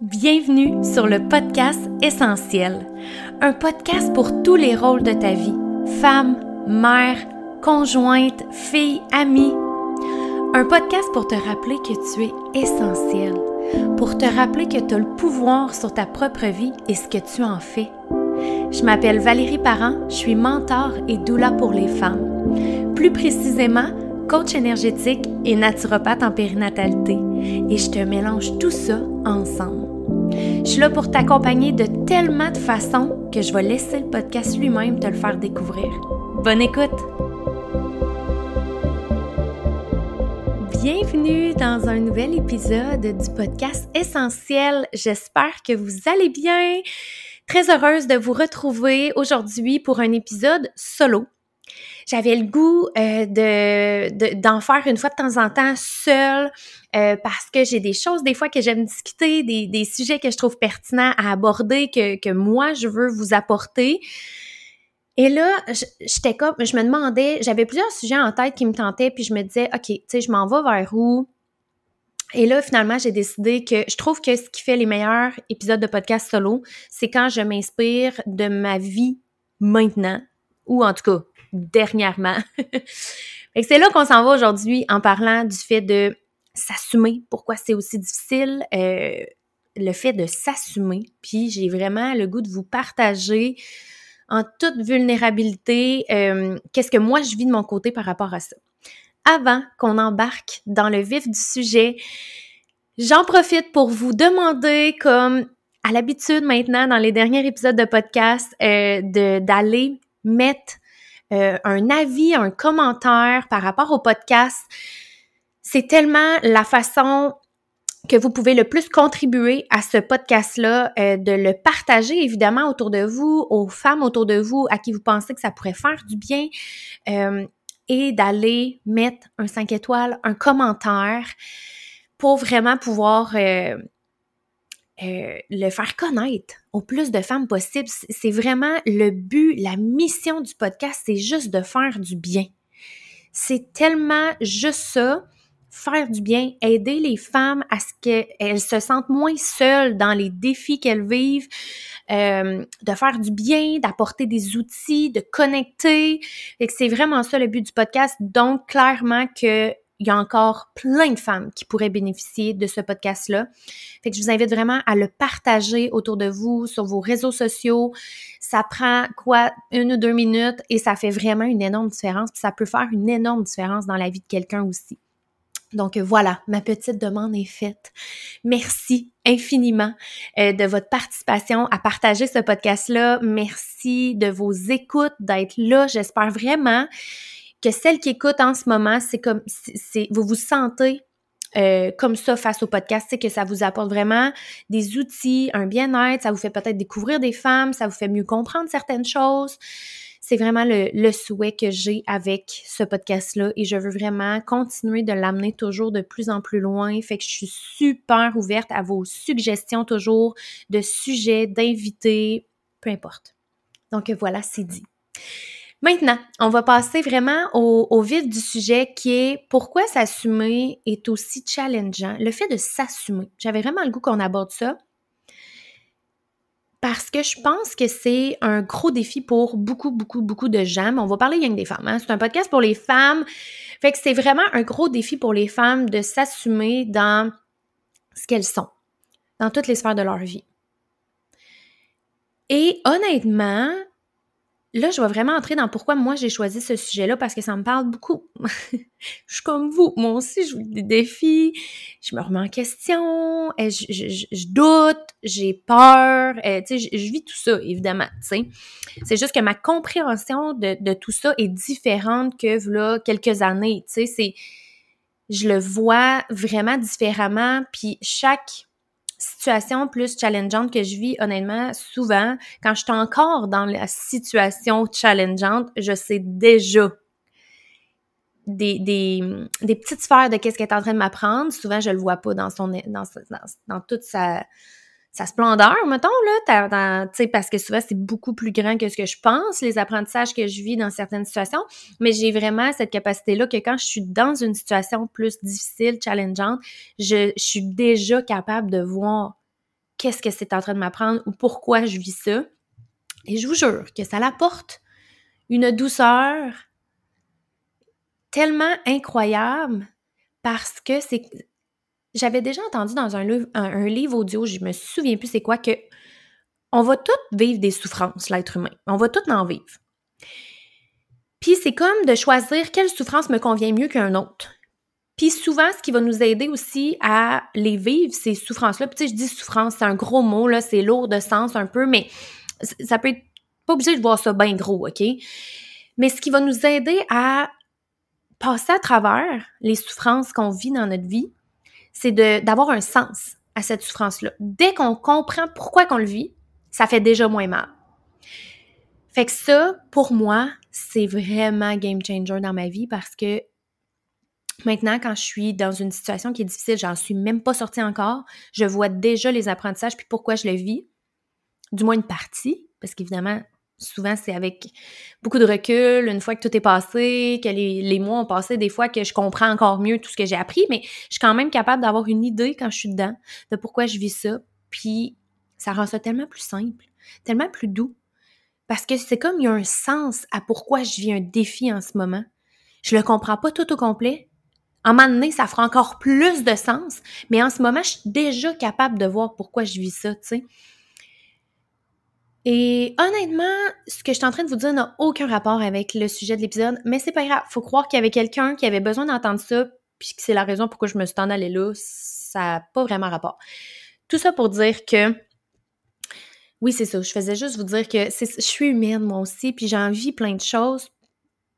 Bienvenue sur le podcast Essentiel, un podcast pour tous les rôles de ta vie, femme, mère, conjointe, fille, amie. Un podcast pour te rappeler que tu es essentiel, pour te rappeler que tu as le pouvoir sur ta propre vie et ce que tu en fais. Je m'appelle Valérie Parent, je suis mentor et doula pour les femmes. Plus précisément, coach énergétique et naturopathe en périnatalité. Et je te mélange tout ça ensemble. Je suis là pour t'accompagner de tellement de façons que je vais laisser le podcast lui-même te le faire découvrir. Bonne écoute! Bienvenue dans un nouvel épisode du podcast Essentiel. J'espère que vous allez bien. Très heureuse de vous retrouver aujourd'hui pour un épisode solo j'avais le goût euh, de, d'en faire une fois de temps en temps seule euh, parce que j'ai des choses des fois que j'aime discuter, des, des sujets que je trouve pertinents à aborder, que, que moi je veux vous apporter. Et là, j'étais comme, je me demandais, j'avais plusieurs sujets en tête qui me tentaient, puis je me disais, OK, tu sais, je m'en vais vers où? Et là, finalement, j'ai décidé que je trouve que ce qui fait les meilleurs épisodes de podcast solo, c'est quand je m'inspire de ma vie maintenant, ou en tout cas, dernièrement. c'est là qu'on s'en va aujourd'hui en parlant du fait de s'assumer, pourquoi c'est aussi difficile, euh, le fait de s'assumer. Puis j'ai vraiment le goût de vous partager en toute vulnérabilité euh, qu'est-ce que moi je vis de mon côté par rapport à ça. Avant qu'on embarque dans le vif du sujet, j'en profite pour vous demander, comme à l'habitude maintenant dans les derniers épisodes de podcast, euh, d'aller mettre euh, un avis, un commentaire par rapport au podcast. C'est tellement la façon que vous pouvez le plus contribuer à ce podcast-là, euh, de le partager évidemment autour de vous, aux femmes autour de vous à qui vous pensez que ça pourrait faire du bien, euh, et d'aller mettre un 5 étoiles, un commentaire pour vraiment pouvoir euh, le faire connaître au plus de femmes possible. C'est vraiment le but, la mission du podcast, c'est juste de faire du bien. C'est tellement juste ça, faire du bien, aider les femmes à ce qu'elles se sentent moins seules dans les défis qu'elles vivent, euh, de faire du bien, d'apporter des outils, de connecter. C'est vraiment ça le but du podcast. Donc, clairement que il y a encore plein de femmes qui pourraient bénéficier de ce podcast-là. Fait que je vous invite vraiment à le partager autour de vous, sur vos réseaux sociaux. Ça prend quoi, une ou deux minutes et ça fait vraiment une énorme différence. Puis ça peut faire une énorme différence dans la vie de quelqu'un aussi. Donc voilà, ma petite demande est faite. Merci infiniment euh, de votre participation à partager ce podcast-là. Merci de vos écoutes, d'être là. J'espère vraiment que celle qui écoute en ce moment, c'est comme, c'est, vous vous sentez euh, comme ça face au podcast, c'est que ça vous apporte vraiment des outils, un bien-être, ça vous fait peut-être découvrir des femmes, ça vous fait mieux comprendre certaines choses. C'est vraiment le, souhait que j'ai avec ce podcast-là et je veux vraiment continuer de l'amener toujours de plus en plus loin. Fait que je suis super ouverte à vos suggestions toujours de sujets, d'invités, peu importe. Donc voilà, c'est dit. Maintenant, on va passer vraiment au, vif du sujet qui est pourquoi s'assumer est aussi challengeant. Le fait de s'assumer. J'avais vraiment le goût qu'on aborde ça parce que je pense que c'est un gros défi pour beaucoup, beaucoup, beaucoup de gens. Mais on va parler rien des femmes. Hein. C'est un podcast pour les femmes. Fait que c'est vraiment un gros défi pour les femmes de s'assumer dans ce qu'elles sont, dans toutes les sphères de leur vie. Et honnêtement, là, je vais vraiment entrer dans pourquoi moi j'ai choisi ce sujet-là parce que ça me parle beaucoup. je suis comme vous. Moi aussi, je vis des défis. Je me remets en question. Et je, doute. J'ai peur. Et, tu sais, je, vis tout ça, évidemment. Tu sais. C'est juste que ma compréhension de, tout ça est différente que là, quelques années. Tu sais, c'est. Je le vois vraiment différemment. Puis chaque situation plus challengeante que je vis, honnêtement, souvent, quand je suis encore dans la situation challengeante, je sais déjà des, petites sphères de qu'est-ce qu'elle est en train de m'apprendre. Souvent, je le vois pas dans son dans toute sa, sa splendeur, mettons, là, parce que souvent, c'est beaucoup plus grand que ce que je pense, les apprentissages que je vis dans certaines situations, mais j'ai vraiment cette capacité-là que quand je suis dans une situation plus difficile, challengeante, je, je suis déjà capable de voir qu'est-ce que c'est en train de m'apprendre ou pourquoi je vis ça. Et je vous jure que ça l'apporte une douceur tellement incroyable parce que c'est. J'avais déjà entendu dans un, un, livre audio, je me souviens plus c'est quoi, que on va tous vivre des souffrances, l'être humain. On va tous en vivre. Puis c'est comme de choisir quelle souffrance me convient mieux qu'un autre. Puis souvent, ce qui va nous aider aussi à les vivre, ces souffrances-là. Puis tu sais, je dis souffrance, c'est un gros mot, là, c'est lourd de sens un peu, mais ça peut être pas obligé de voir ça bien gros, OK? Mais ce qui va nous aider à passer à travers les souffrances qu'on vit dans notre vie, c'est d'avoir un sens à cette souffrance-là. Dès qu'on comprend pourquoi qu'on le vit, ça fait déjà moins mal. Fait que ça, pour moi, c'est vraiment game changer dans ma vie parce que Maintenant, quand je suis dans une situation qui est difficile, j'en suis même pas sortie encore, je vois déjà les apprentissages puis pourquoi je le vis, du moins une partie, parce qu'évidemment, souvent c'est avec beaucoup de recul, une fois que tout est passé, que les, mois ont passé, des fois que je comprends encore mieux tout ce que j'ai appris, mais je suis quand même capable d'avoir une idée quand je suis dedans de pourquoi je vis ça, puis ça rend ça tellement plus simple, tellement plus doux, parce que c'est comme il y a un sens à pourquoi je vis un défi en ce moment. Je le comprends pas tout au complet, en un moment donné, ça fera encore plus de sens, mais en ce moment, je suis déjà capable de voir pourquoi je vis ça, tu sais. Et honnêtement, ce que je suis en train de vous dire n'a aucun rapport avec le sujet de l'épisode, mais c'est pas grave. Faut croire qu'il y avait quelqu'un qui avait besoin d'entendre ça, puis que c'est la raison pourquoi je me suis en allée là. Ça n'a pas vraiment rapport. Tout ça pour dire que oui, c'est ça. Je faisais juste vous dire que je suis humaine moi aussi, puis j'ai envie plein de choses,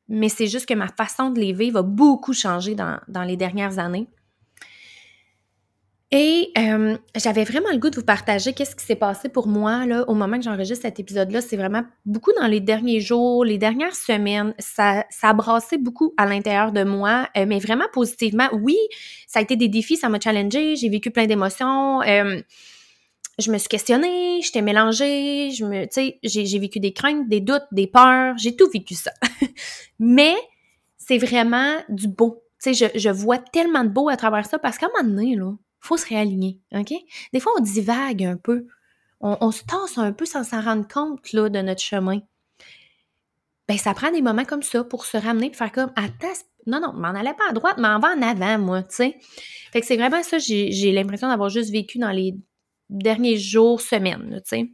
mais c'est juste que ma façon de les vivre a beaucoup changé dans, les dernières années. Et euh, j'avais vraiment le goût de vous partager qu'est-ce qui s'est passé pour moi là, au moment que j'enregistre cet épisode-là. C'est vraiment beaucoup dans les derniers jours, les dernières semaines. Ça, ça a brassé beaucoup à l'intérieur de moi, euh, mais vraiment positivement. Oui, ça a été des défis, ça m'a challengé, j'ai vécu plein d'émotions. Euh, je me suis questionnée, j'étais mélangée, je me, tu sais, j'ai vécu des craintes, des doutes, des peurs, j'ai tout vécu ça. Mais c'est vraiment du beau. Tu je, je, vois tellement de beau à travers ça parce qu'à un moment donné, là, faut se réaligner, OK? Des fois, on divague un peu. On, se tasse un peu sans s'en rendre compte, là, de notre chemin. Ben, ça prend des moments comme ça pour se ramener et faire comme, attends, non, non, m'en allais pas à droite, m'en va en avant, moi, tu sais. Fait que c'est vraiment ça, j'ai l'impression d'avoir juste vécu dans les derniers jours, semaines, tu sais.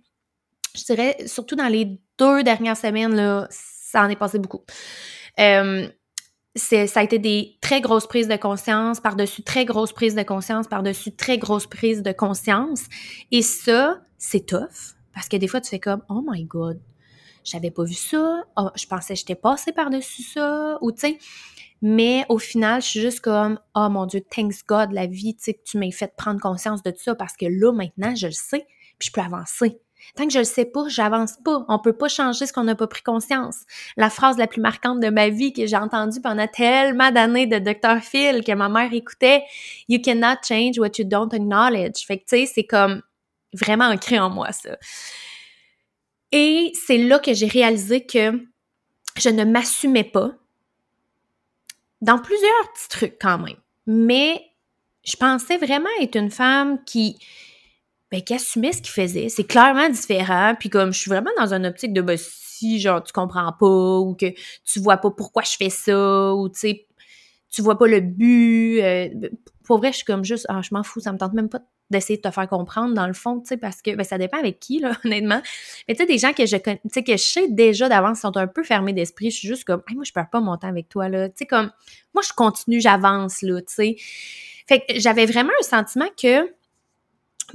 Je dirais, surtout dans les deux dernières semaines, là, ça en est passé beaucoup. Euh, ça a été des très grosses prises de conscience, par-dessus très grosses prises de conscience, par-dessus très grosses prises de conscience. Et ça, c'est tough. Parce que des fois, tu fais comme, oh my god, j'avais pas vu ça, oh, je pensais que j'étais passée par-dessus ça, ou tu. Mais au final, je suis juste comme, oh mon Dieu, thanks God, la vie, tu sais, que tu m'aies fait prendre conscience de tout ça parce que là, maintenant, je le sais, puis je peux avancer. Tant que je le sais pas, j'avance pas. On peut pas changer ce qu'on n'a pas pris conscience. La phrase la plus marquante de ma vie que j'ai entendue pendant tellement d'années de Dr. Phil que ma mère écoutait, You cannot change what you don't acknowledge. Fait que tu sais, c'est comme vraiment ancré en moi ça. Et c'est là que j'ai réalisé que je ne m'assumais pas dans plusieurs petits trucs quand même. Mais je pensais vraiment être une femme qui, ben, qui assumait ce qu'il faisait? C'est clairement différent. Puis comme je suis vraiment dans une optique de ben, si genre tu comprends pas ou que tu vois pas pourquoi je fais ça ou tu sais tu vois pas le but. Euh, pour vrai, je suis comme juste ah, je m'en fous, ça me tente même pas d'essayer de te faire comprendre dans le fond, tu sais, parce que ben, ça dépend avec qui, là, honnêtement. Mais tu sais, des gens que je connais, tu sais, que je sais déjà d'avance sont un peu fermés d'esprit, je suis juste comme, moi, je perds pas mon temps avec toi, là. Tu sais, comme, moi, je continue, j'avance, là, tu sais. Fait que j'avais vraiment un sentiment que,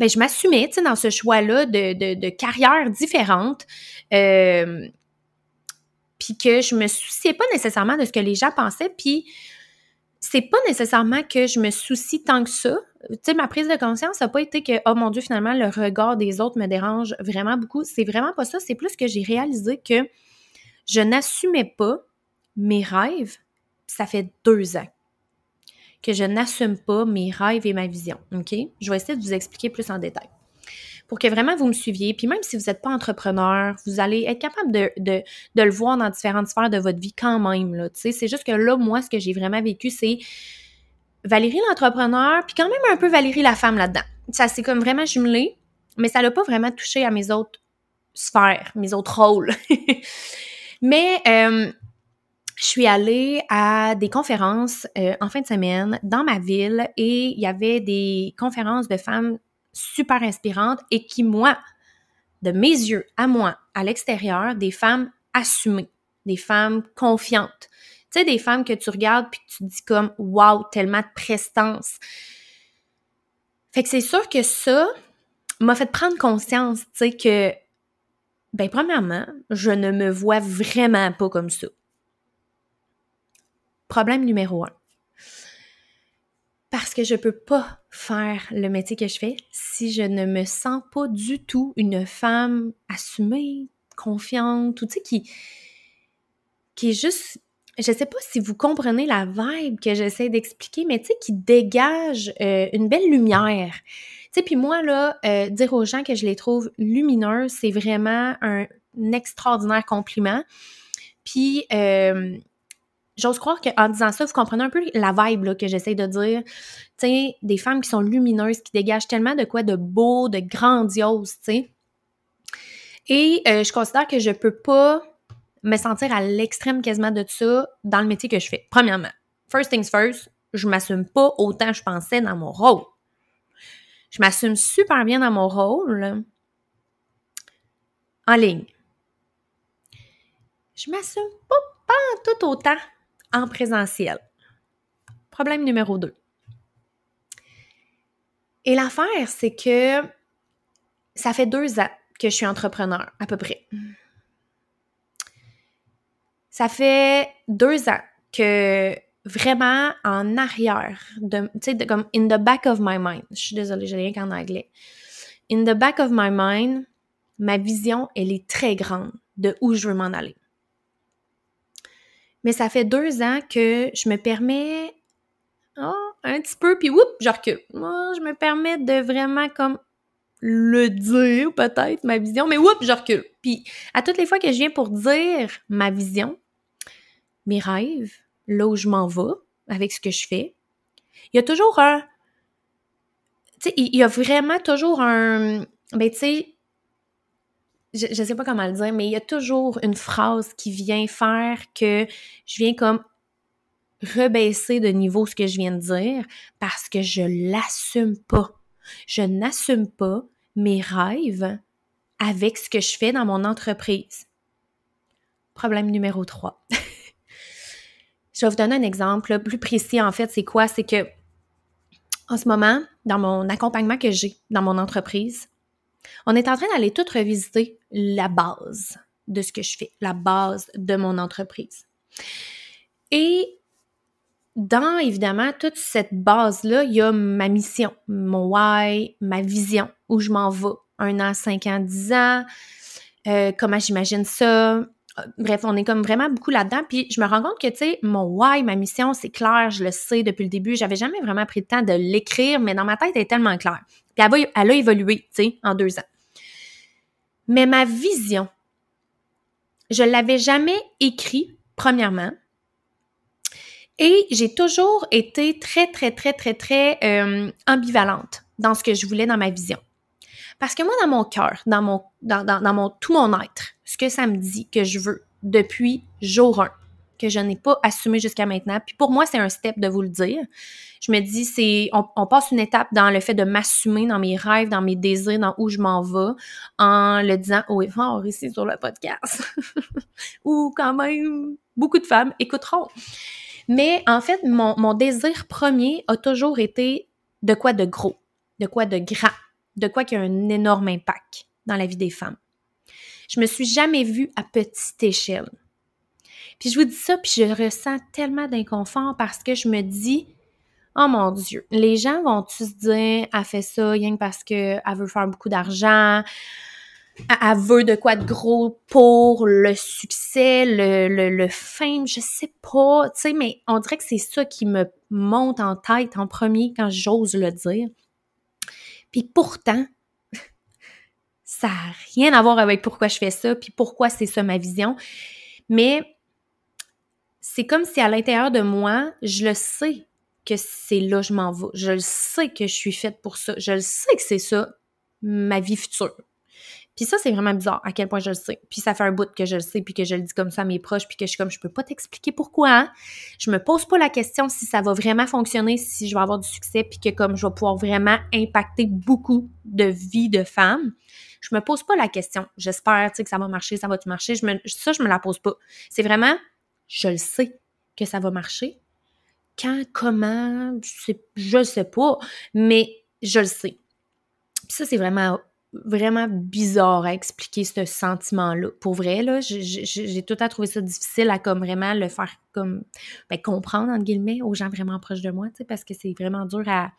ben, je m'assumais, dans ce choix-là de, de, de carrière différente. Euh, puis que je me souciais pas nécessairement de ce que les gens pensaient, puis c'est pas nécessairement que je me soucie tant que ça. Tu sais, ma prise de conscience n'a pas été que, oh mon Dieu, finalement, le regard des autres me dérange vraiment beaucoup. C'est vraiment pas ça. C'est plus que j'ai réalisé que je n'assumais pas mes rêves. Ça fait deux ans que je n'assume pas mes rêves et ma vision. OK? Je vais essayer de vous expliquer plus en détail pour que vraiment vous me suiviez. Puis même si vous n'êtes pas entrepreneur, vous allez être capable de, de, de, le voir dans différentes sphères de votre vie quand même. Là, c'est juste que là, moi, ce que j'ai vraiment vécu, c'est Valérie l'entrepreneur, puis quand même un peu Valérie la femme là-dedans. Ça s'est comme vraiment jumelé. mais ça l'a pas vraiment touché à mes autres sphères, mes autres rôles. mais euh, je suis allée à des conférences euh, en fin de semaine dans ma ville et il y avait des conférences de femmes super inspirantes et qui, moi, de mes yeux, à moi, à l'extérieur, des femmes assumées, des femmes confiantes. Tu sais, des femmes que tu regardes puis tu te dis comme, wow, tellement de prestance. Fait que c'est sûr que ça m'a fait prendre conscience, tu sais, que, ben, premièrement, je ne me vois vraiment pas comme ça. Problème numéro un. Parce que je peux pas faire le métier que je fais si je ne me sens pas du tout une femme assumée, confiante, ou tu sais, qui, qui est juste je sais pas si vous comprenez la vibe que j'essaie d'expliquer, mais tu sais, qui dégage euh, une belle lumière. Tu sais, puis moi, là, euh, dire aux gens que je les trouve lumineuses, c'est vraiment un, extraordinaire compliment. Puis, euh, j'ose croire qu'en disant ça, vous comprenez un peu la vibe que j'essaie de dire. Tu sais, des femmes qui sont lumineuses, qui dégagent tellement de quoi de beau, de grandiose, tu sais. Et je considère que je peux pas me sentir à l'extrême quasiment de ça dans le métier que je fais. Premièrement, first things first, je m'assume pas autant je pensais dans mon rôle. Je m'assume super bien dans mon rôle en ligne. Je m'assume pas tout autant en présentiel. Problème numéro 2. Et l'affaire, c'est que ça fait deux ans que je suis entrepreneur, à peu près. Ça fait deux ans que vraiment en arrière, tu sais, comme in the back of my mind, je suis désolée, j'ai rien qu'en anglais. In the back of my mind, ma vision, elle est très grande de où je veux m'en aller. Mais ça fait deux ans que je me permets oh, un petit peu, puis whoop, je recule. Moi, je me permets de vraiment comme le dire, peut-être, ma vision, mais whoop, je recule. Puis à toutes les fois que je viens pour dire ma vision, mes rêves, là où je m'en vais, avec ce que je fais, il y a toujours un. Tu sais, il y a vraiment toujours un. Ben, tu sais, je, je sais pas comment le dire, mais il y a toujours une phrase qui vient faire que je viens comme rebaisser de niveau ce que je viens de dire parce que je l'assume pas. Je n'assume pas mes rêves avec ce que je fais dans mon entreprise. Problème numéro 3. Je vais vous donner un exemple plus précis, en fait, c'est quoi? C'est que en ce moment, dans mon accompagnement que j'ai dans mon entreprise, on est en train d'aller tout revisiter la base de ce que je fais, la base de mon entreprise. Et dans, évidemment, toute cette base-là, il y a ma mission, mon why, ma vision, où je m'en vais, un an, cinq ans, dix ans, euh, comment j'imagine ça, bref, on est comme vraiment beaucoup là-dedans. Puis je me rends compte que, tu sais, mon why, ma mission, c'est clair, je le sais depuis le début. J'avais jamais vraiment pris le temps de l'écrire, mais dans ma tête, elle est tellement claire. Puis elle, a évolué, tu sais, en deux ans. Mais ma vision, je l'avais jamais écrit, premièrement. Et j'ai toujours été très, très, très, très, très euh, ambivalente dans ce que je voulais dans ma vision. Parce que moi, dans mon cœur, dans mon, dans, dans, mon, tout mon être, ce que ça me dit que je veux depuis jour 1, que je n'ai pas assumé jusqu'à maintenant. Puis pour moi, c'est un step de vous le dire. Je me dis, c'est, on, passe une étape dans le fait de m'assumer dans mes rêves, dans mes désirs, dans où je m'en vais, en le disant haut et fort ici sur le podcast. Ou quand même, beaucoup de femmes écouteront. Mais en fait, mon, mon désir premier a toujours été de quoi de gros, de quoi de grand, de quoi qui a un énorme impact dans la vie des femmes. Je me suis jamais vue à petite échelle. Puis je vous dis ça, puis je ressens tellement d'inconfort parce que je me dis, oh mon Dieu, les gens vont-tu se dire, elle fait ça rien que parce qu'elle veut faire beaucoup d'argent, elle veut de quoi de gros pour le succès, le, le, le fame, je sais pas, tu sais, mais on dirait que c'est ça qui me monte en tête en premier quand j'ose le dire. Puis pourtant, ça n'a rien à voir avec pourquoi je fais ça, puis pourquoi c'est ça ma vision. Mais c'est comme si à l'intérieur de moi, je le sais que c'est là que je m'en vais. Je le sais que je suis faite pour ça. Je le sais que c'est ça ma vie future. Puis ça, c'est vraiment bizarre à quel point je le sais. Puis ça fait un bout que je le sais, puis que je le dis comme ça à mes proches, puis que je suis comme, je peux pas t'expliquer pourquoi. Hein. Je me pose pas la question si ça va vraiment fonctionner, si je vais avoir du succès, puis que comme je vais pouvoir vraiment impacter beaucoup de vies de femmes. Je me pose pas la question. J'espère, que ça va marcher, ça va-tu marcher? Je me, ça, je me la pose pas. C'est vraiment, je le sais que ça va marcher. Quand, comment, je sais, je sais pas, mais je le sais. Puis ça, c'est vraiment vraiment bizarre à expliquer ce sentiment-là. Pour vrai, là, j'ai tout à trouver ça difficile à comme vraiment le faire comme ben, comprendre, entre guillemets, aux gens vraiment proches de moi, parce que c'est vraiment dur à...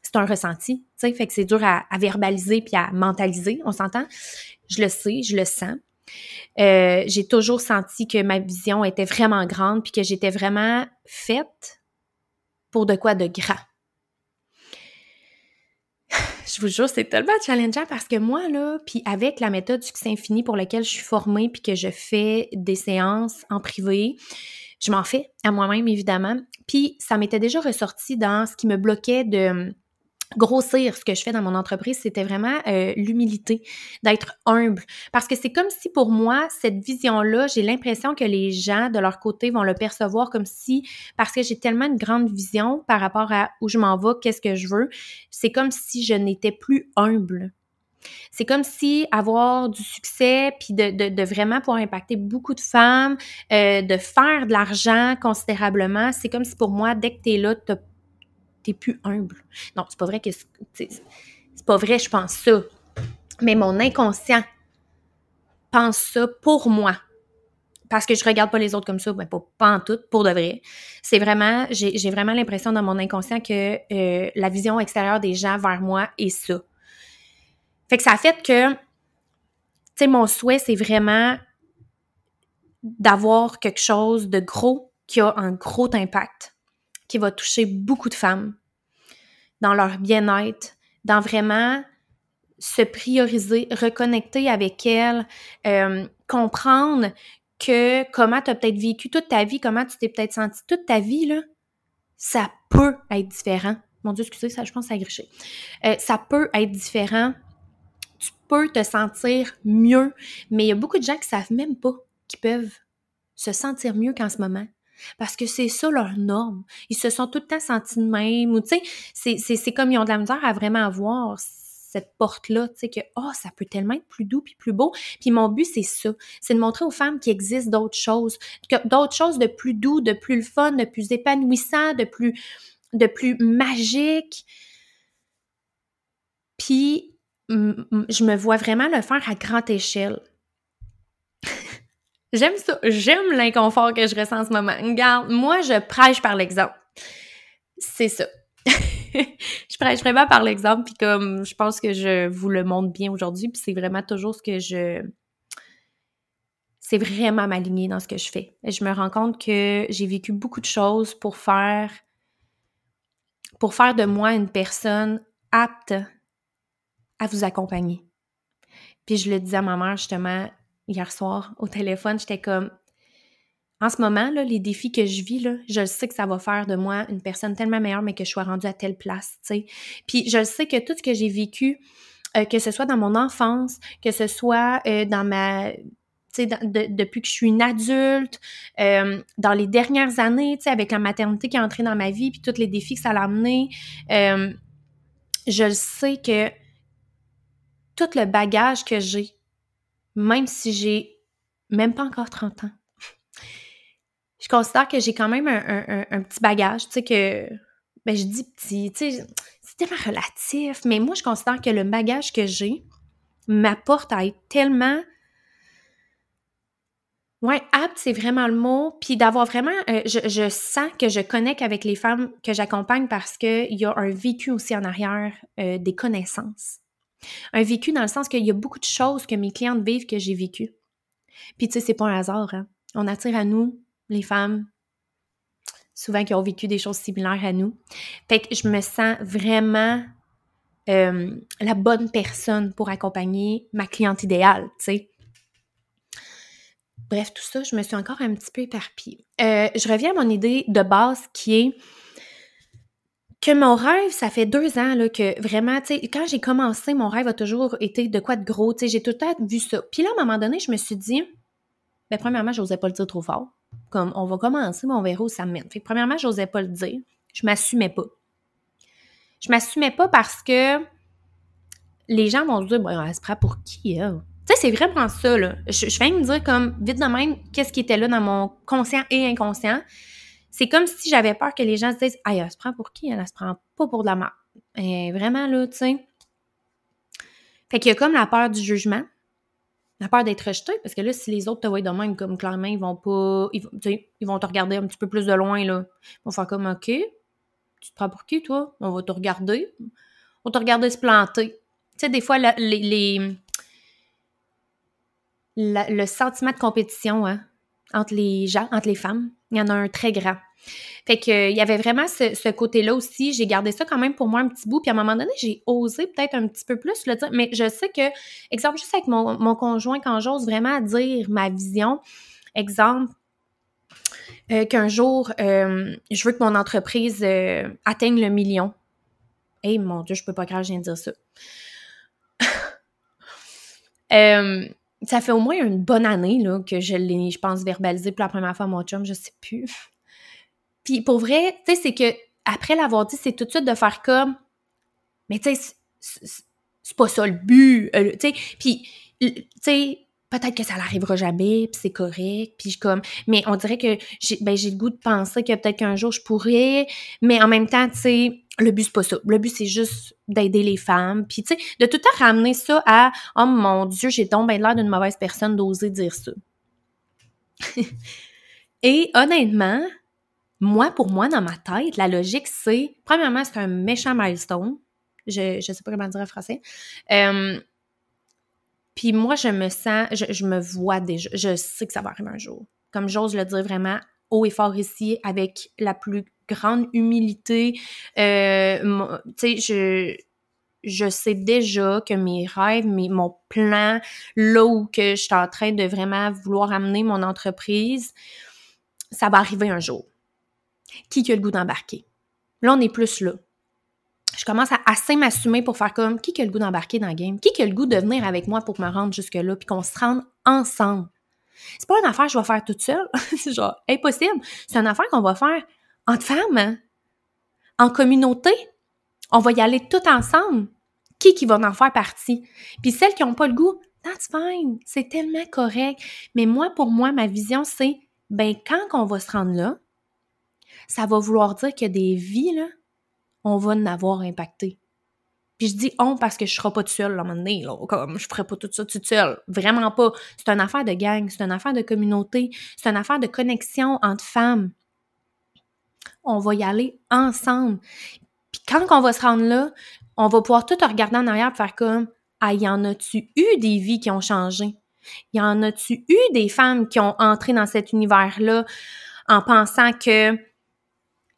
C'est un ressenti, tu sais, fait que c'est dur à, verbaliser puis à mentaliser, on s'entend? Je le sais, je le sens. Euh, j'ai toujours senti que ma vision était vraiment grande puis que j'étais vraiment faite pour de quoi de grand je vous jure, c'est tellement challengeant parce que moi, là, puis avec la méthode Succès Infini pour laquelle je suis formée puis que je fais des séances en privé, je m'en fais à moi-même, évidemment. Puis ça m'était déjà ressorti dans ce qui me bloquait de grossir ce que je fais dans mon entreprise, c'était vraiment euh, l'humilité, d'être humble. Parce que c'est comme si pour moi, cette vision-là, j'ai l'impression que les gens de leur côté vont le percevoir comme si, parce que j'ai tellement une grande vision par rapport à où je m'en vais, qu'est-ce que je veux, c'est comme si je n'étais plus humble. C'est comme si avoir du succès, puis de, vraiment pouvoir impacter beaucoup de femmes, euh, de faire de l'argent considérablement, c'est comme si pour moi, dès que tu es là, tu plus humble. Non, c'est pas vrai que c'est pas vrai, je pense ça. Mais mon inconscient pense ça pour moi. Parce que je regarde pas les autres comme ça, ben pas, en tout, pour de vrai. C'est vraiment, j'ai vraiment l'impression dans mon inconscient que euh, la vision extérieure des gens vers moi est ça. Fait que ça fait que, tu sais, mon souhait, c'est vraiment d'avoir quelque chose de gros qui a un gros impact qui va toucher beaucoup de femmes dans leur bien-être, dans vraiment se prioriser, reconnecter avec elles, euh, comprendre que comment tu as peut-être vécu toute ta vie, comment tu t'es peut-être senti toute ta vie, là, ça peut être différent. Mon Dieu, excusez, ça, je pense à gricher. Euh, ça peut être différent. Tu peux te sentir mieux, mais il y a beaucoup de gens qui savent même pas qu'ils peuvent se sentir mieux qu'en ce moment. Parce que c'est ça leur norme. Ils se sont tout le temps sentis de même. C'est comme ils ont de la misère à vraiment avoir cette porte-là, tu sais, que, oh, ça peut tellement être plus doux puis plus beau. Puis mon but, c'est ça. C'est de montrer aux femmes qu'il existe d'autres choses. D'autres choses de plus doux, de plus fun, de plus épanouissant, de plus, de plus magique. Puis, je me vois vraiment le faire à grande échelle. J'aime ça. J'aime l'inconfort que je ressens en ce moment. Regarde, moi, je prêche par l'exemple. C'est ça. je prêche vraiment par l'exemple, puis comme je pense que je vous le montre bien aujourd'hui, puis c'est vraiment toujours ce que je... C'est vraiment m'aligner dans ce que je fais. Et je me rends compte que j'ai vécu beaucoup de choses pour faire... pour faire de moi une personne apte à vous accompagner. Puis je le disais à ma mère, justement, hier soir au téléphone, j'étais comme en ce moment, là, les défis que je vis, là, je sais que ça va faire de moi une personne tellement meilleure, mais que je sois rendue à telle place, tu sais. Puis je sais que tout ce que j'ai vécu, euh, que ce soit dans mon enfance, que ce soit euh, dans ma... Tu sais, depuis que je suis une adulte, euh, dans les dernières années, tu sais, avec la maternité qui est entrée dans ma vie, puis tous les défis que ça a amené, je sais que tout le bagage que j'ai, même si j'ai même pas encore 30 ans. Je considère que j'ai quand même un, petit bagage, tu sais, que, ben je dis petit, tu sais, c'est tellement relatif, mais moi, je considère que le bagage que j'ai m'apporte à être tellement Ouais, apte, c'est vraiment le mot. Puis d'avoir vraiment, euh, je, sens que je connecte avec les femmes que j'accompagne parce qu'il y a un vécu aussi en arrière, euh, des connaissances. Un vécu dans le sens qu'il y a beaucoup de choses que mes clientes vivent que j'ai vécues. Puis tu sais, c'est pas un hasard. Hein? On attire à nous, les femmes, souvent qui ont vécu des choses similaires à nous. Fait que je me sens vraiment euh, la bonne personne pour accompagner ma cliente idéale, tu sais. Bref, tout ça, je me suis encore un petit peu éparpillée. Euh, je reviens à mon idée de base qui est que mon rêve, ça fait deux ans là, que vraiment, tu quand j'ai commencé, mon rêve a toujours été de quoi de gros, j'ai tout le temps vu ça. Puis là, à un moment donné, je me suis dit, ben premièrement, j'osais pas le dire trop fort. Comme, on va commencer, mais on verra où ça mène. Fait que premièrement, j'osais pas le dire. Je m'assumais pas. Je m'assumais pas parce que les gens vont se dire, ben, elle se prend pour qui, elle? Tu sais, c'est vraiment ça, là. Je, je viens me dire, comme, vite de même, qu'est-ce qui était là dans mon conscient et inconscient? C'est comme si j'avais peur que les gens se disent, aïe, elle se prend pour qui? Elle, se prend pas pour de la merde. Et vraiment, là, tu sais. Fait qu'il y a comme la peur du jugement, la peur d'être rejeté, parce que là, si les autres te voient de même, comme clairement, ils vont pas. Ils, ils vont te regarder un petit peu plus de loin, là. Ils vont faire comme OK, tu te prends pour qui, toi? On va te regarder. On va te regarder se planter. Tu sais, des fois, les, le sentiment de compétition hein, entre les gens, entre les femmes, il y en a un très grand. Fait que il y avait vraiment ce, côté-là aussi. J'ai gardé ça quand même pour moi un petit bout. Puis à un moment donné, j'ai osé peut-être un petit peu plus le dire. Mais je sais que, exemple, juste avec mon, conjoint, quand j'ose vraiment dire ma vision, exemple, euh, qu'un jour, euh, je veux que mon entreprise euh, atteigne le million. Eh mon Dieu, je peux pas croire que je viens de dire ça. ça fait au moins une bonne année là, que je l'ai, je pense, verbalisé pour la première fois à mon chum, je sais plus. Puis pour vrai, tu sais, c'est que après l'avoir dit, c'est tout de suite de faire comme, mais tu sais, c'est pas ça le but, tu sais. Puis, tu sais, peut-être que ça n'arrivera jamais, puis c'est correct, puis comme, mais on dirait que j'ai, ben, le goût de penser que peut-être qu'un jour je pourrais, mais en même temps, tu sais, le but c'est pas ça. Le but c'est juste d'aider les femmes, puis tu sais, de tout temps ramener ça à, oh mon Dieu, j'ai donc l'air d'une mauvaise personne d'oser dire ça. Et honnêtement, moi, pour moi, dans ma tête, la logique, c'est, premièrement, c'est un méchant milestone. Je, je sais pas comment dire en français. Euh, puis moi, je me sens, je, me vois déjà, je sais que ça va arriver un jour. Comme j'ose le dire vraiment haut et fort ici, avec la plus grande humilité. Euh, tu sais, je, sais déjà que mes rêves, mes, mon plan, là où que je suis en train de vraiment vouloir amener mon entreprise, ça va arriver un jour. Qui a le goût d'embarquer? Là, on est plus là je commence à assez m'assumer pour faire comme qui a le goût d'embarquer dans le game, qui a le goût de venir avec moi pour me rendre jusque-là, puis qu'on se rende ensemble? C'est pas une affaire que je vais faire toute seule, c'est genre impossible. C'est une affaire qu'on va faire entre femmes, hein? en communauté. On va y aller tout ensemble. Qui qui va en faire partie? Puis celles qui n'ont pas le goût, that's fine, c'est tellement correct. Mais moi, pour moi, ma vision, c'est, ben quand on va se rendre là, ça va vouloir dire qu'il y a des vies, là, on va en avoir impacté. Puis je dis on parce que je serai pas tout seul là, moment donné, là, comme je ferai pas tout ça toute seule. Vraiment pas. C'est une affaire de gang, c'est une affaire de communauté, c'est une affaire de connexion entre femmes. On va y aller ensemble. Puis quand on va se rendre là, on va pouvoir tout regarder en arrière et faire comme Ah, y en a-tu eu des vies qui ont changé? Y en a-tu eu des femmes qui ont entré dans cet univers-là en pensant que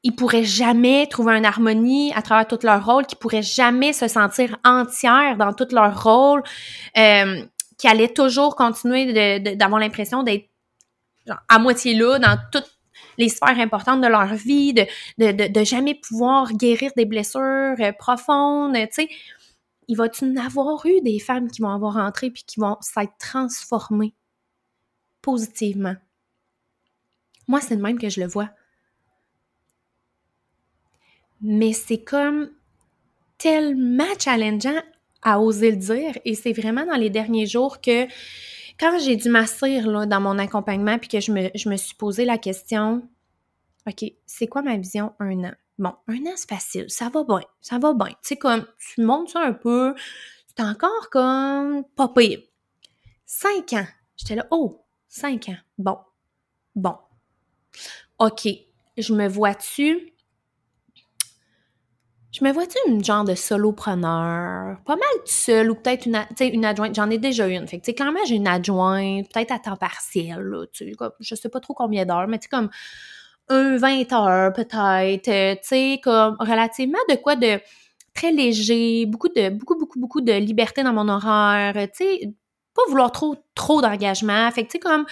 ils pourraient jamais trouver une harmonie à travers tout leur rôle, qu'ils pourraient jamais se sentir entières dans tout leur rôle, euh, qui allaient toujours continuer d'avoir l'impression d'être à moitié là dans toutes les sphères importantes de leur vie, de, jamais pouvoir guérir des blessures euh, profondes, tu sais. Il va-tu en avoir eu des femmes qui vont avoir entré puis qui vont s'être transformées positivement? Moi, c'est le même que je le vois mais c'est comme tellement challengeant à oser le dire et c'est vraiment dans les derniers jours que quand j'ai dû m'asseoir dans mon accompagnement puis que je me, je me suis posé la question OK, c'est quoi ma vision un an? Bon, un an, c'est facile, ça va bien, ça va bien. Tu sais, comme, tu montes ça un peu, c'est encore comme pas pire. Cinq ans, j'étais là, oh, cinq ans, bon, bon. OK, je me vois-tu je me vois-tu une genre de solopreneur, pas mal seule ou peut-être une, une adjointe, j'en ai déjà une. Fait que, clairement, j'ai une adjointe, peut-être à temps partiel, là, sais, je sais pas trop combien d'heures, mais tu comme un 20 heures peut-être, euh, tu sais, comme relativement de quoi de très léger, beaucoup de, beaucoup, beaucoup, beaucoup de liberté dans mon horaire, tu sais, pas vouloir trop, trop d'engagement. Fait que, tu sais, comme,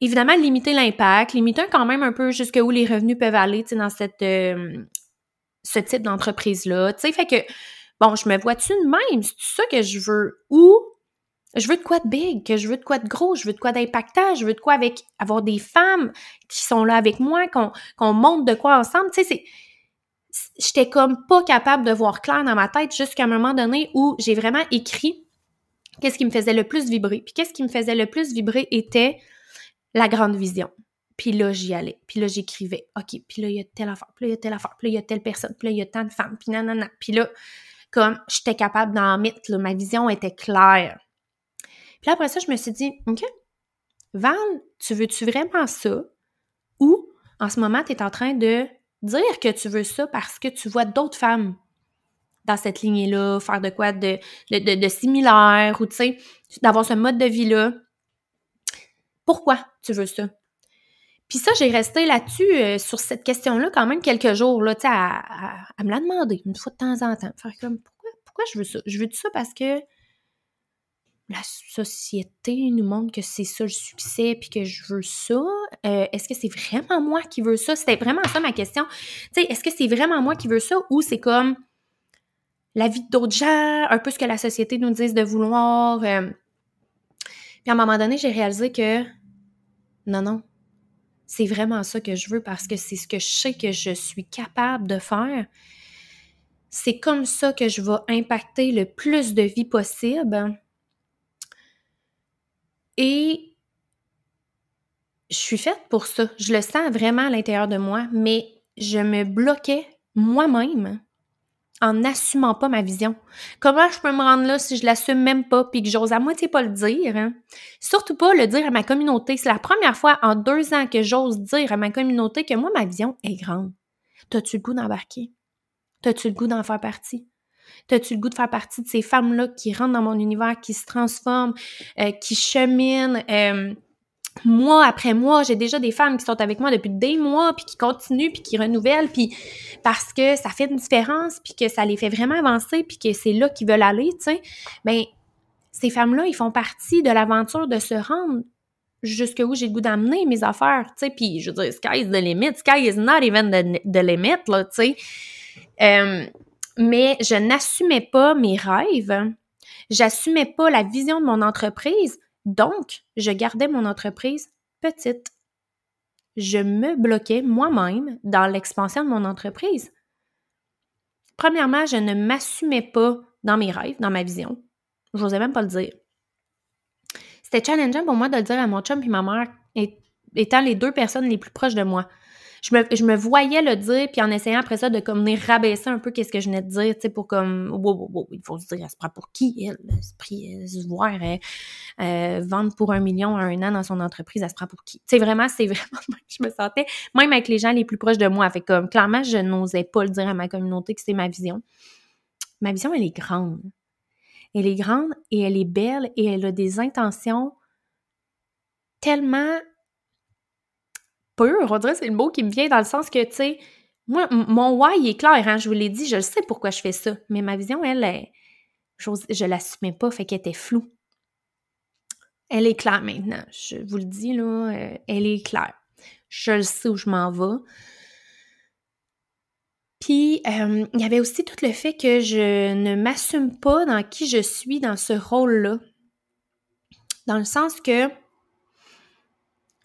évidemment, limiter l'impact, limiter quand même un peu jusqu'où les revenus peuvent aller, tu sais, dans cette, euh, ce type d'entreprise-là. Tu sais, fait que, bon, je me vois-tu de même? C'est ça que je veux? Ou je veux de quoi de big, que je veux de quoi de gros, je veux de quoi d'impactant, je veux de quoi avec avoir des femmes qui sont là avec moi, qu'on monte de quoi ensemble. Tu sais, c'est. J'étais comme pas capable de voir clair dans ma tête jusqu'à un moment donné où j'ai vraiment écrit qu'est-ce qui me faisait le plus vibrer. Puis qu'est-ce qui me faisait le plus vibrer était la grande vision. Puis là, j'y allais. Puis là, j'écrivais. OK, puis là, il y a telle affaire. Puis là, il y a telle affaire. Puis là, il y a telle personne. Puis là, il y a tant de femmes. Puis nanana. Puis là, comme j'étais capable d'en mettre, là, ma vision était claire. Puis après ça, je me suis dit, OK, Val, tu veux-tu vraiment ça? Ou en ce moment, tu es en train de dire que tu veux ça parce que tu vois d'autres femmes dans cette lignée-là, faire de quoi de, de, de, similaire, ou tu sais, d'avoir ce mode de vie-là. Pourquoi tu veux ça? Puis ça, j'ai resté là-dessus, euh, sur cette question-là, quand même quelques jours, là, sais, à, à, me la demander, une fois de temps en temps. Faire comme, pourquoi, pourquoi je veux ça? Je veux ça parce que la société nous montre que c'est ça le succès puis que je veux ça? Euh, est-ce que c'est vraiment moi qui veux ça? C'était vraiment ça ma question. Tu sais, est-ce que c'est vraiment moi qui veux ça ou c'est comme la vie d'autres gens, un peu ce que la société nous dit de vouloir? Euh? Puis à un moment donné, j'ai réalisé que non, non, c'est vraiment ça que je veux parce que c'est ce que je sais que je suis capable de faire. C'est comme ça que je vais impacter le plus de vie possible et je suis faite pour ça. Je le sens vraiment à l'intérieur de moi, mais je me bloquais moi-même en n'assumant pas ma vision. Comment je peux me rendre là si je l'assume même pas puis que j'ose à moitié pas le dire? Hein? Surtout pas le dire à ma communauté. C'est la première fois en deux ans que j'ose dire à ma communauté que moi, ma vision est grande. T'as-tu le goût d'embarquer? T'as-tu le goût d'en faire partie? T'as-tu le goût de faire partie de ces femmes-là qui rentrent dans mon univers, qui se transforment, euh, qui cheminent? Euh, mois après mois, j'ai déjà des femmes qui sont avec moi depuis des mois, puis qui continuent, puis qui renouvellent, puis parce que ça fait une différence, puis que ça les fait vraiment avancer, puis que c'est là qu'ils veulent aller, tu sais. Ben, ces femmes-là, ils font partie de l'aventure de se rendre jusqu'où j'ai le goût d'amener mes affaires, tu sais. Puis, je veux dire, sky is the limit, sky is not even the, the limit, là, tu sais. Euh, mais je n'assumais pas mes rêves, j'assumais pas la vision de mon entreprise, donc je gardais mon entreprise petite. Je me bloquais moi-même dans l'expansion de mon entreprise. Premièrement, je ne m'assumais pas dans mes rêves, dans ma vision. Je n'osais même pas le dire. C'était challengeant pour moi de le dire à mon chum et ma mère, étant les deux personnes les plus proches de moi je me, je me voyais le dire, puis en essayant après ça de comme venir rabaisser un peu qu'est-ce que je venais de dire, tu sais, pour comme, wow, wow, wow, il faut se dire, elle se prend pour qui, elle? Elle se, prie, se voir, euh, vendre pour un million à un an dans son entreprise, elle se prend pour qui? Tu sais, vraiment, c'est vraiment, je me sentais, même avec les gens les plus proches de moi, fait comme, clairement, je n'osais pas le dire à ma communauté que c'est ma vision. Ma vision, elle est grande. Elle est grande et elle est belle et elle a des intentions tellement pur, on c'est le mot qui me vient dans le sens que, tu sais, moi, mon why est clair, hein, je vous l'ai dit, je sais pourquoi je fais ça, mais ma vision, elle, est, je, je l'assumais pas, fait qu'elle était floue. Elle est claire maintenant, je vous le dis, là, euh, elle est claire. Je le sais où je m'en vais. Puis, euh, il y avait aussi tout le fait que je ne m'assume pas dans qui je suis dans ce rôle-là. Dans le sens que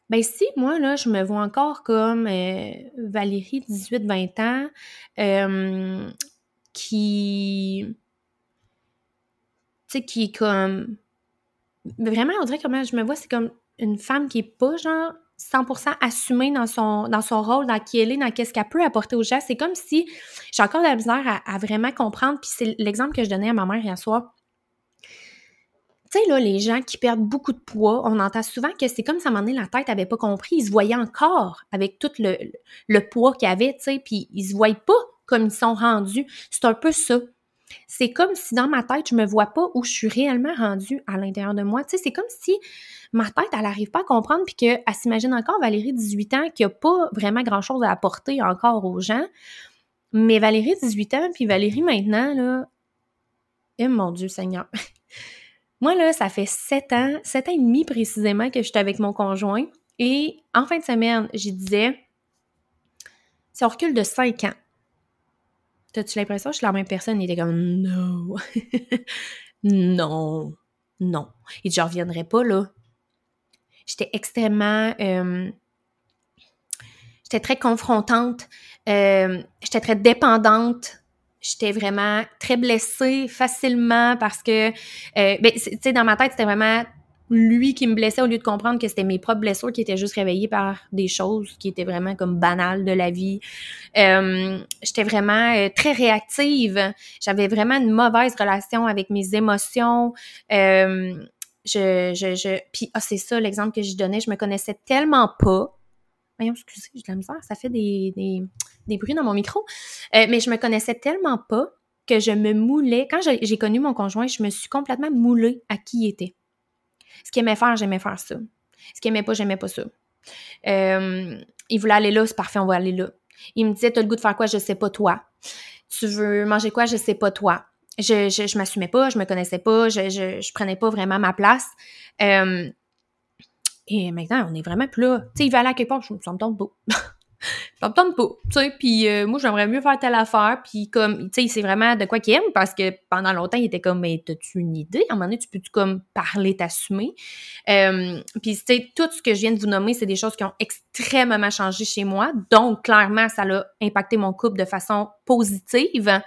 ben si, moi, là, je me vois encore comme euh, Valérie, 18-20 ans, qui... Tu sais, qui est comme... Vraiment, on dirait comment je me vois, c'est comme une femme qui est pas, genre, 100% assumée dans son, dans son rôle, dans qui elle est, dans qu'est-ce qu'elle peut apporter aux gens. C'est comme si j'ai encore de la misère à, à vraiment comprendre. Puis c'est l'exemple que je donnais à ma mère hier soir tu sais, là, les gens qui perdent beaucoup de poids, on entend souvent que c'est comme ça, à un moment donné, la tête n'avait pas compris. Ils se voyaient encore avec tout le, le poids qu'ils avaient, tu sais, puis ils se voient pas comme ils sont rendus. C'est un peu ça. C'est comme si dans ma tête, je me vois pas où je suis réellement rendue à l'intérieur de moi. Tu sais, c'est comme si ma tête, elle n'arrive pas à comprendre, puis qu'elle s'imagine encore Valérie, 18 ans, qui n'a pas vraiment grand-chose à apporter encore aux gens. Mais Valérie, 18 ans, puis Valérie, maintenant, là, eh mon Dieu Seigneur, Moi, là, ça fait sept ans, sept ans et demi précisément que je suis avec mon conjoint. Et en fin de semaine, j'y disais, on recule de cinq ans, T'as-tu l'impression que je suis la même personne? Il était comme, non. non. Non. Il dit, je reviendrai pas, là. J'étais extrêmement. Euh, j'étais très confrontante. Euh, j'étais très dépendante. J'étais vraiment très blessée facilement parce que, euh, ben, tu sais, dans ma tête, c'était vraiment lui qui me blessait au lieu de comprendre que c'était mes propres blessures qui étaient juste réveillées par des choses qui étaient vraiment comme banales de la vie. Euh, j'étais vraiment euh, très réactive. J'avais vraiment une mauvaise relation avec mes émotions. Euh, je, je, je, puis ah, c'est ça l'exemple que je donnais. Je me connaissais tellement pas. Voyons, excusez, j'ai de la misère. Ça fait des, des, des bruits dans mon micro. mais je me connaissais tellement pas que je me moulais. Quand j'ai connu mon conjoint, je me suis complètement moulée à qui il était. Ce qu'il aimait faire, j'aimais faire ça. Ce qu'il aimait pas, j'aimais pas ça. Euh, il voulait aller là, c'est parfait, on va aller là. Il me disait, t'as le goût de faire quoi, je sais pas toi. Tu veux manger quoi, je sais pas toi. Je, je, je m'assumais pas, je me connaissais pas, je, je, je prenais pas vraiment ma place. Euh, et maintenant, on est vraiment plus là. Tu sais, il va aller à quelque part, je, ça me tombe beau. ça me tente pas, tu sais, puis euh, moi, j'aimerais mieux faire telle affaire, puis comme, tu sais, c'est vraiment de quoi qu'il aime, parce que pendant longtemps, il était comme, mais t'as-tu une idée? À un moment donné, tu peux-tu comme parler, t'assumer? Euh, puis, tu sais, tout ce que je viens de vous nommer, c'est des choses qui ont extrêmement changé chez moi, donc, clairement, ça a impacté mon couple de façon positive.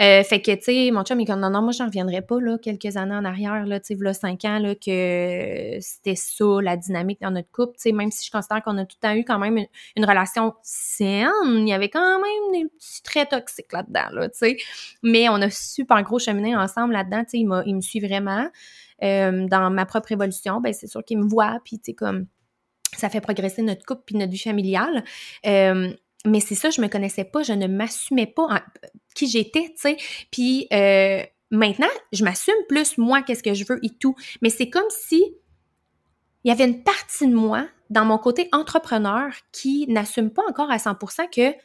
Euh, fait que, tu sais, mon chum, il est comme, non, non, moi, j'en reviendrai pas, là, quelques années en arrière, là, tu sais, là, cinq ans, là, que c'était ça, la dynamique dans notre couple, tu sais, même si je considère qu'on a tout le temps eu quand même une, relation saine, il y avait quand même des petits traits toxiques là-dedans, là, tu sais. Mais on a super gros cheminé ensemble là-dedans, tu sais, il, il me suit vraiment. Euh, dans ma propre évolution, ben c'est sûr qu'il me voit, puis tu sais, comme ça fait progresser notre couple puis notre vie familiale. Euh, mais c'est ça, je me connaissais pas, je ne m'assumais pas qui j'étais, tu sais. Puis euh, maintenant, je m'assume plus moi, qu'est-ce que je veux et tout. Mais c'est comme si il y avait une partie de moi dans mon côté entrepreneur qui n'assume pas encore à 100% que,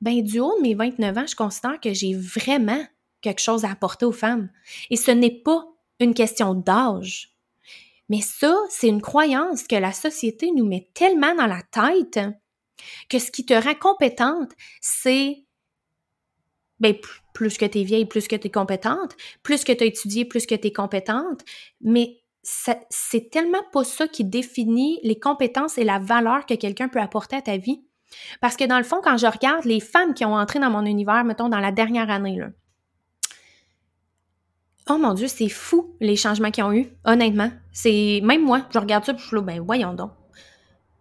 ben, du haut de mes 29 ans, je considère que j'ai vraiment quelque chose à apporter aux femmes. Et ce n'est pas une question d'âge. Mais ça, c'est une croyance que la société nous met tellement dans la tête que ce qui te rend compétente, c'est ben, plus que tu es vieille, plus que tu es compétente, plus que tu as étudié, plus que tu es compétente, mais c'est tellement pas ça qui définit les compétences et la valeur que quelqu'un peut apporter à ta vie. Parce que dans le fond, quand je regarde les femmes qui ont entré dans mon univers, mettons, dans la dernière année, là, oh mon Dieu, c'est fou les changements qu'ils ont eu, honnêtement. C'est Même moi, je regarde ça et je suis là, ben voyons donc.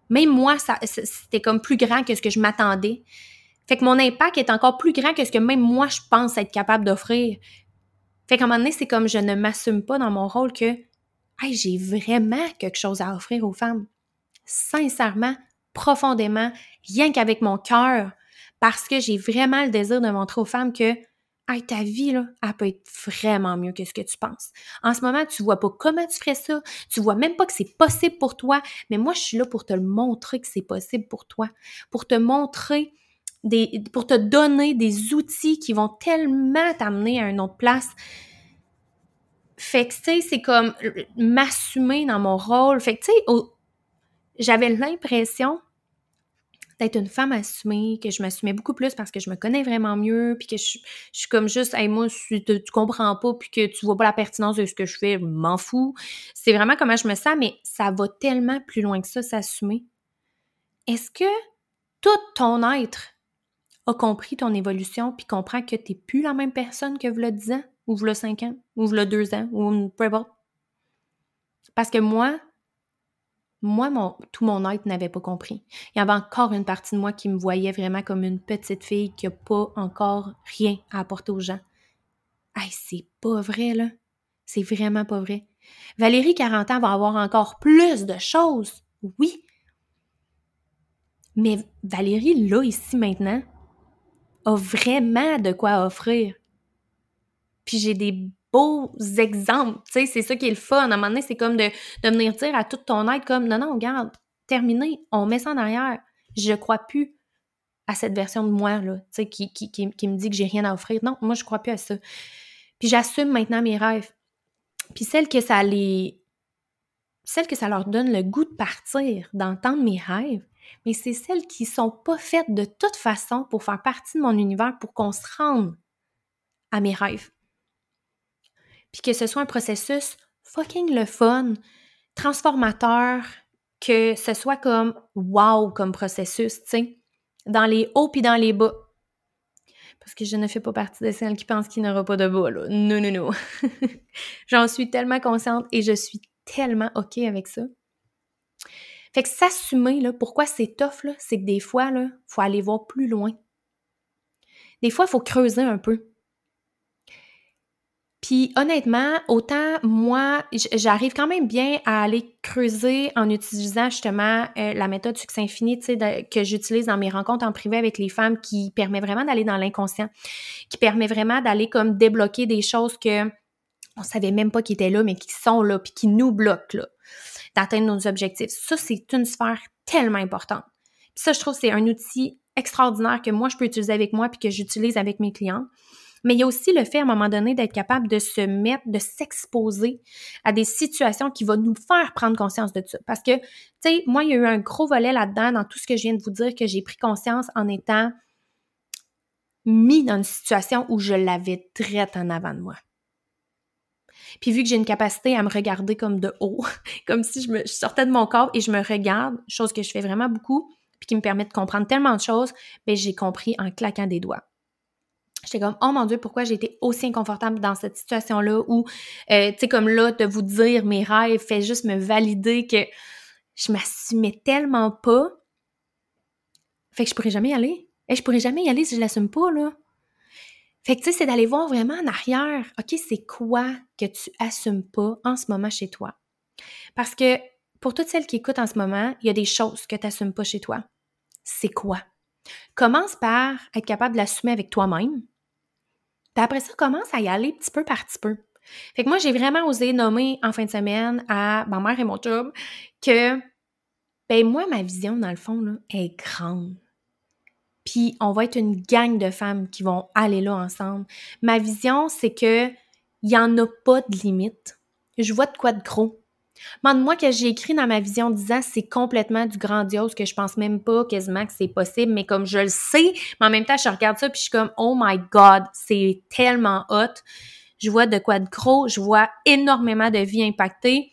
Même moi, ça, c'était comme plus grand que ce que je m'attendais. Fait que mon impact est encore plus grand que ce que même moi, je pense être capable d'offrir. Fait qu'à un moment donné, c'est comme je ne m'assume pas dans mon rôle que hey, j'ai vraiment quelque chose à offrir aux femmes. Sincèrement, profondément, rien qu'avec mon cœur, parce que j'ai vraiment le désir de montrer aux femmes que Hey, ta vie, là, elle peut être vraiment mieux que ce que tu penses. En ce moment, tu vois pas comment tu ferais ça, tu vois même pas que c'est possible pour toi, mais moi, je suis là pour te le montrer que c'est possible pour toi, pour te montrer des, pour te donner des outils qui vont tellement t'amener à une autre place. Fait que, tu sais, c'est comme m'assumer dans mon rôle. Fait que, tu sais, j'avais l'impression d'être une femme assumée, que je m'assumais beaucoup plus parce que je me connais vraiment mieux, puis que je, suis comme juste, hey, moi, tu, tu comprends pas, puis que tu vois pas la pertinence de ce que je fais, m'en fous. C'est vraiment comment je me sens, mais ça va tellement plus loin que ça, s'assumer. Est-ce que tout ton être a compris ton évolution, puis comprend que t'es plus la même personne que v'là 10 ans, ou v'là 5 ans, ou v'là 2 ans, ou peu importe? Parce que moi, moi, tout mon être n'avait pas compris. Il y avait encore une partie de moi qui me voyait vraiment comme une petite fille qui n'a pas encore rien à apporter aux gens. Hey, c'est pas vrai, là. C'est vraiment pas vrai. Valérie, 40 ans, va avoir encore plus de choses. Oui. Mais Valérie, là, ici, maintenant, a vraiment de quoi offrir. Puis j'ai des beaux exemples. Tu c'est ça qui est le fun. À un moment donné, c'est comme de, venir dire à tout ton être comme non, non, regarde, terminé, on met ça en arrière. Je crois plus à cette version de moi, là, qui, qui, me dit que j'ai rien à offrir. Non, moi, je crois plus à ça. Puis j'assume maintenant mes rêves. Puis celles que ça les. Celles que ça leur donne le goût de partir, d'entendre mes rêves, mais c'est celles qui sont pas faites de toute façon pour faire partie de mon univers pour qu'on se rende à mes rêves. Puis que ce soit un processus fucking le fun, transformateur, que ce soit comme wow comme processus, tu sais, dans les hauts puis dans les bas. Parce que je ne fais pas partie de celles qui pensent qu'il n'y aura pas de bas, là. Non, non, non. J'en suis tellement consciente et je suis tellement OK avec ça. Fait que s'assumer, là, pourquoi c'est tough, là, c'est que des fois, là, faut aller voir plus loin. Des fois, il faut creuser un peu. Puis honnêtement, autant moi, j'arrive quand même bien à aller creuser en utilisant justement euh, la méthode succès infini que j'utilise dans mes rencontres en privé avec les femmes qui permet vraiment d'aller dans l'inconscient, qui permet vraiment d'aller comme débloquer des choses que on savait même pas qu'ils étaient là, mais qui sont là, puis qui nous bloquent là, d'atteindre nos objectifs. Ça, c'est une sphère tellement importante. Puis ça, je trouve c'est un outil extraordinaire que moi, je peux utiliser avec moi puis que j'utilise avec mes clients. Mais il y a aussi le fait, à un moment donné, d'être capable de se mettre, de s'exposer à des situations qui vont nous faire prendre conscience de ça. Parce que, tu sais, moi, il y a eu un gros volet là-dedans, dans tout ce que je viens de vous dire, que j'ai pris conscience en étant mis dans une situation où je l'avais traite en avant de moi. Puis vu que j'ai une capacité à me regarder comme de haut, comme si je, me, sortais de mon corps et je me regarde, chose que je fais vraiment beaucoup, puis qui me permet de comprendre tellement de choses, ben j'ai compris en claquant des doigts. J'étais comme, oh mon Dieu, pourquoi j'ai été aussi inconfortable dans cette situation-là où, euh, tu sais, comme là, de vous dire mes rêves fait juste me valider que je m'assumais tellement pas. Fait que je pourrais jamais y aller. Et je pourrais jamais y aller si je l'assume pas, là. Fait que, tu sais, c'est d'aller voir vraiment en arrière. OK, c'est quoi que tu assumes pas en ce moment chez toi? Parce que pour toutes celles qui écoutent en ce moment, il y a des choses que tu n'assumes pas chez toi. C'est quoi? Commence par être capable de l'assumer avec toi-même. Puis après ça, commence à y aller petit peu par petit peu. Fait que moi, j'ai vraiment osé nommer en fin de semaine à ma mère et mon job que, ben moi, ma vision, dans le fond, là, est grande. Puis on va être une gang de femmes qui vont aller là ensemble. Ma vision, c'est que il n'y en a pas de limite. Je vois de quoi de gros. Demande-moi que j'ai écrit dans ma vision 10 ans, c'est complètement du grandiose que je pense même pas quasiment que c'est possible, mais comme je le sais, mais en même temps, je regarde ça puis je suis comme, oh my God, c'est tellement hot. Je vois de quoi de gros, je vois énormément de vies impactées.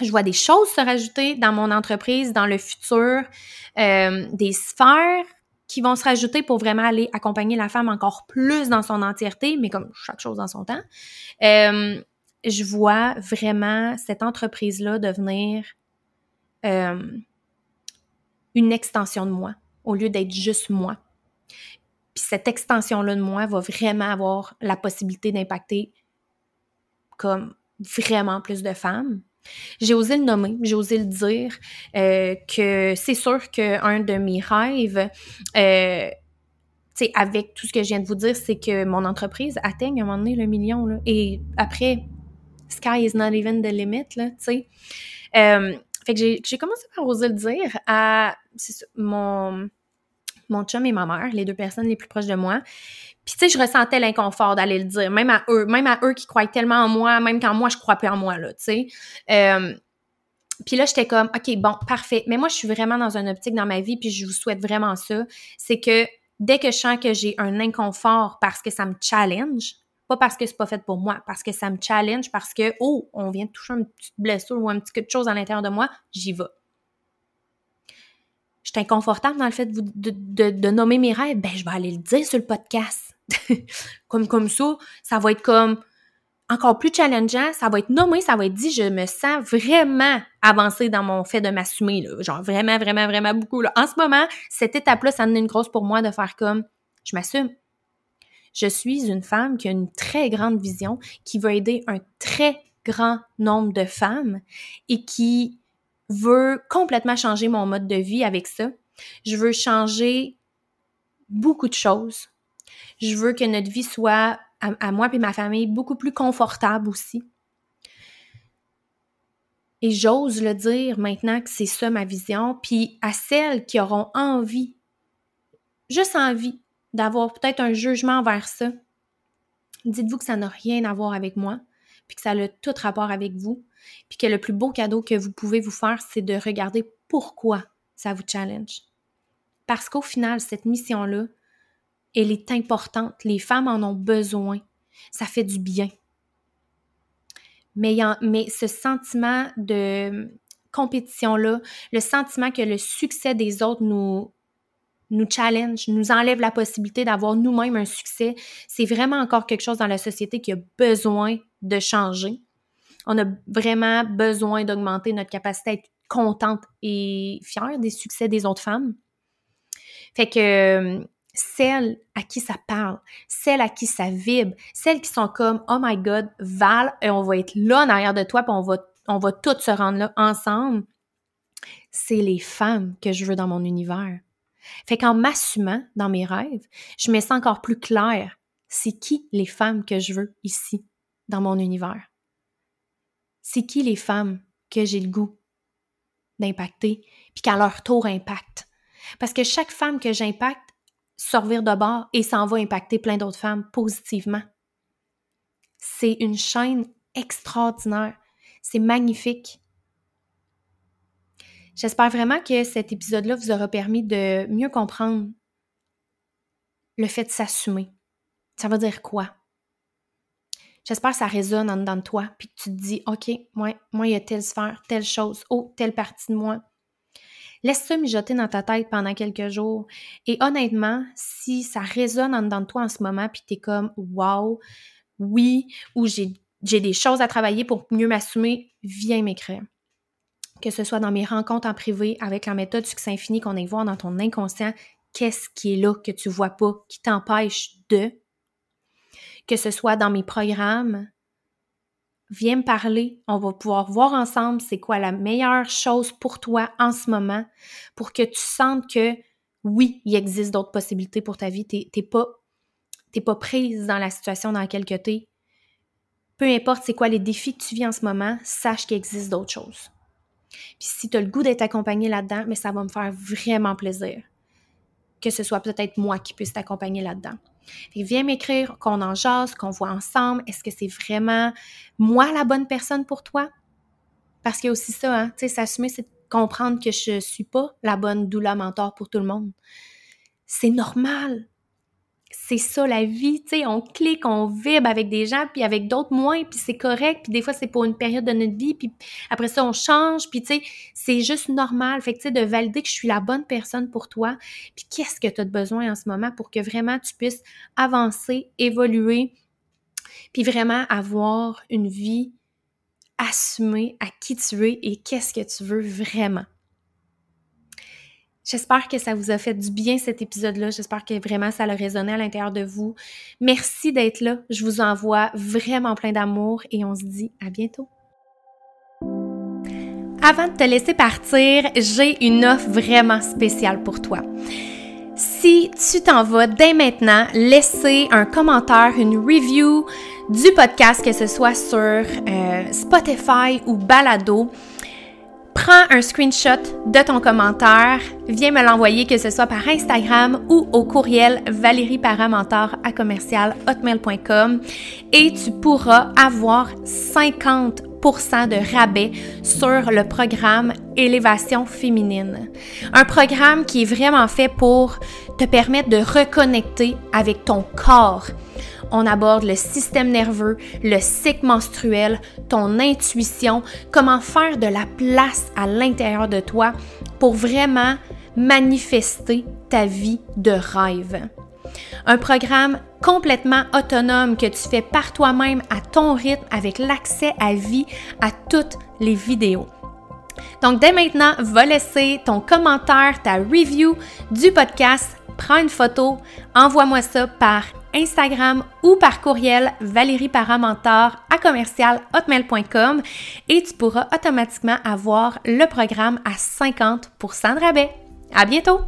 Je vois des choses se rajouter dans mon entreprise, dans le futur, euh, des sphères qui vont se rajouter pour vraiment aller accompagner la femme encore plus dans son entièreté, mais comme chaque chose dans son temps. Euh, je vois vraiment cette entreprise-là devenir euh, une extension de moi au lieu d'être juste moi. Puis cette extension-là de moi va vraiment avoir la possibilité d'impacter comme vraiment plus de femmes. J'ai osé le nommer, j'ai osé le dire, euh, que c'est sûr qu'un de mes rêves, euh, avec tout ce que je viens de vous dire, c'est que mon entreprise atteigne à un moment donné le million. Et après, sky is not even the limit, là, tu sais. Euh, fait que j'ai commencé par oser le dire à mon, mon chum et ma mère, les deux personnes les plus proches de moi. Puis, tu sais, je ressentais l'inconfort d'aller le dire, même à eux, même à eux qui croient tellement en moi, même quand moi, je crois plus en moi, là, tu sais. Euh, puis là, j'étais comme, OK, bon, parfait. Mais moi, je suis vraiment dans une optique dans ma vie, puis je vous souhaite vraiment ça. C'est que dès que je sens que j'ai un inconfort parce que ça me challenge, pas parce que c'est pas fait pour moi, parce que ça me challenge, parce que, oh, on vient de toucher une petite blessure ou un petit quelque chose à l'intérieur de moi, j'y vais. Je suis inconfortable dans le fait de, nommer mes rêves, ben je vais aller le dire sur le podcast. comme, comme ça, ça va être comme encore plus challengeant, ça va être nommé, ça va être dit, je me sens vraiment avancée dans mon fait de m'assumer, genre vraiment, vraiment, vraiment beaucoup. Là. En ce moment, cette étape-là, ça en est une grosse pour moi de faire comme, je m'assume, je suis une femme qui a une très grande vision, qui veut aider un très grand nombre de femmes et qui veut complètement changer mon mode de vie avec ça. Je veux changer beaucoup de choses. Je veux que notre vie soit, à, moi et ma famille, beaucoup plus confortable aussi. Et j'ose le dire maintenant que c'est ça ma vision. Puis à celles qui auront envie, juste envie d'avoir peut-être un jugement envers ça, dites-vous que ça n'a rien à voir avec moi, puis que ça a tout rapport avec vous, puis que le plus beau cadeau que vous pouvez vous faire, c'est de regarder pourquoi ça vous challenge. Parce qu'au final, cette mission-là, elle est importante. Les femmes en ont besoin. Ça fait du bien. Mais, mais ce sentiment de compétition-là, le sentiment que le succès des autres nous, nous challenge, nous enlève la possibilité d'avoir nous-mêmes un succès, c'est vraiment encore quelque chose dans la société qui a besoin de changer. On a vraiment besoin d'augmenter notre capacité à être contente et fière des succès des autres femmes. Fait que celles à qui ça parle, celles à qui ça vibre, celles qui sont comme Oh my God, Val, et on va être là en arrière de toi, puis on va, on va toutes se rendre là ensemble. C'est les femmes que je veux dans mon univers. Fait qu'en m'assumant dans mes rêves, je me sens encore plus claire. C'est qui les femmes que je veux ici, dans mon univers? C'est qui les femmes que j'ai le goût d'impacter, puis qu'à leur tour impactent? Parce que chaque femme que j'impacte servir de bord et s'en va impacter plein d'autres femmes positivement. C'est une chaîne extraordinaire. C'est magnifique. J'espère vraiment que cet épisode-là vous aura permis de mieux comprendre le fait de s'assumer. Ça veut dire quoi? J'espère que ça résonne en dedans de toi, puis que tu te dis, OK, moi, moi, il y a telle sphère, telle chose, oh, telle partie de moi. Laisse ça mijoter dans ta tête pendant quelques jours. Et honnêtement, si ça résonne en dedans de toi en ce moment, puis tu es comme, wow, oui, ou j'ai des choses à travailler pour mieux m'assumer, viens m'écrire que ce soit dans mes rencontres en privé avec la méthode succès infini qu'on est voir dans ton inconscient, qu'est-ce qui est là que tu vois pas, qui t'empêche de, que ce soit dans mes programmes, viens me parler, on va pouvoir voir ensemble c'est quoi la meilleure chose pour toi en ce moment pour que tu sentes que oui, il existe d'autres possibilités pour ta vie, t'es pas pas prise dans la situation dans laquelle tu es. Peu importe c'est quoi les défis que tu vis en ce moment, sache qu'il existe d'autres choses. Puis si tu as le goût d'être accompagné là-dedans, mais ça va me faire vraiment plaisir que ce soit peut-être moi qui puisse t'accompagner là-dedans. viens m'écrire, qu'on en jase, qu'on voit ensemble. Est-ce que c'est vraiment moi la bonne personne pour toi? Parce qu'il y a aussi ça, hein, tu sais, s'assumer, c'est comprendre que je suis pas la bonne doula mentor pour tout le monde. C'est normal c'est ça la vie, tu sais, on clique, on vibre avec des gens, puis avec d'autres moins, puis c'est correct, puis des fois c'est pour une période de notre vie, puis après ça on change, puis tu sais, c'est juste normal. Fait que tu sais, de valider que je suis la bonne personne pour toi, puis qu'est-ce que tu as besoin en ce moment pour que vraiment tu puisses avancer, évoluer, puis vraiment avoir une vie assumée à qui tu es et qu'est-ce que tu veux vraiment. J'espère que ça vous a fait du bien cet épisode-là. J'espère que vraiment ça a résonné à l'intérieur de vous. Merci d'être là. Je vous envoie vraiment plein d'amour et on se dit à bientôt. Avant de te laisser partir, j'ai une offre vraiment spéciale pour toi. Si tu t'en vas dès maintenant, laisser un commentaire, une review du podcast, que ce soit sur euh, Spotify ou Balado, prends un screenshot de ton commentaire, viens me l'envoyer, que ce soit par Instagram ou au courriel valérieparamentor à commercial hotmail.com et tu pourras avoir 50% de rabais sur le programme Élévation féminine. Un programme qui est vraiment fait pour te permettre de reconnecter avec ton corps, on aborde le système nerveux, le cycle menstruel, ton intuition, comment faire de la place à l'intérieur de toi pour vraiment manifester ta vie de rêve. Un programme complètement autonome que tu fais par toi-même à ton rythme avec l'accès à vie à toutes les vidéos. Donc dès maintenant, va laisser ton commentaire, ta review du podcast, prends une photo, envoie-moi ça par Instagram ou par courriel Valérie Paramentor à commercial hotmail.com et tu pourras automatiquement avoir le programme à 50% de rabais. À bientôt!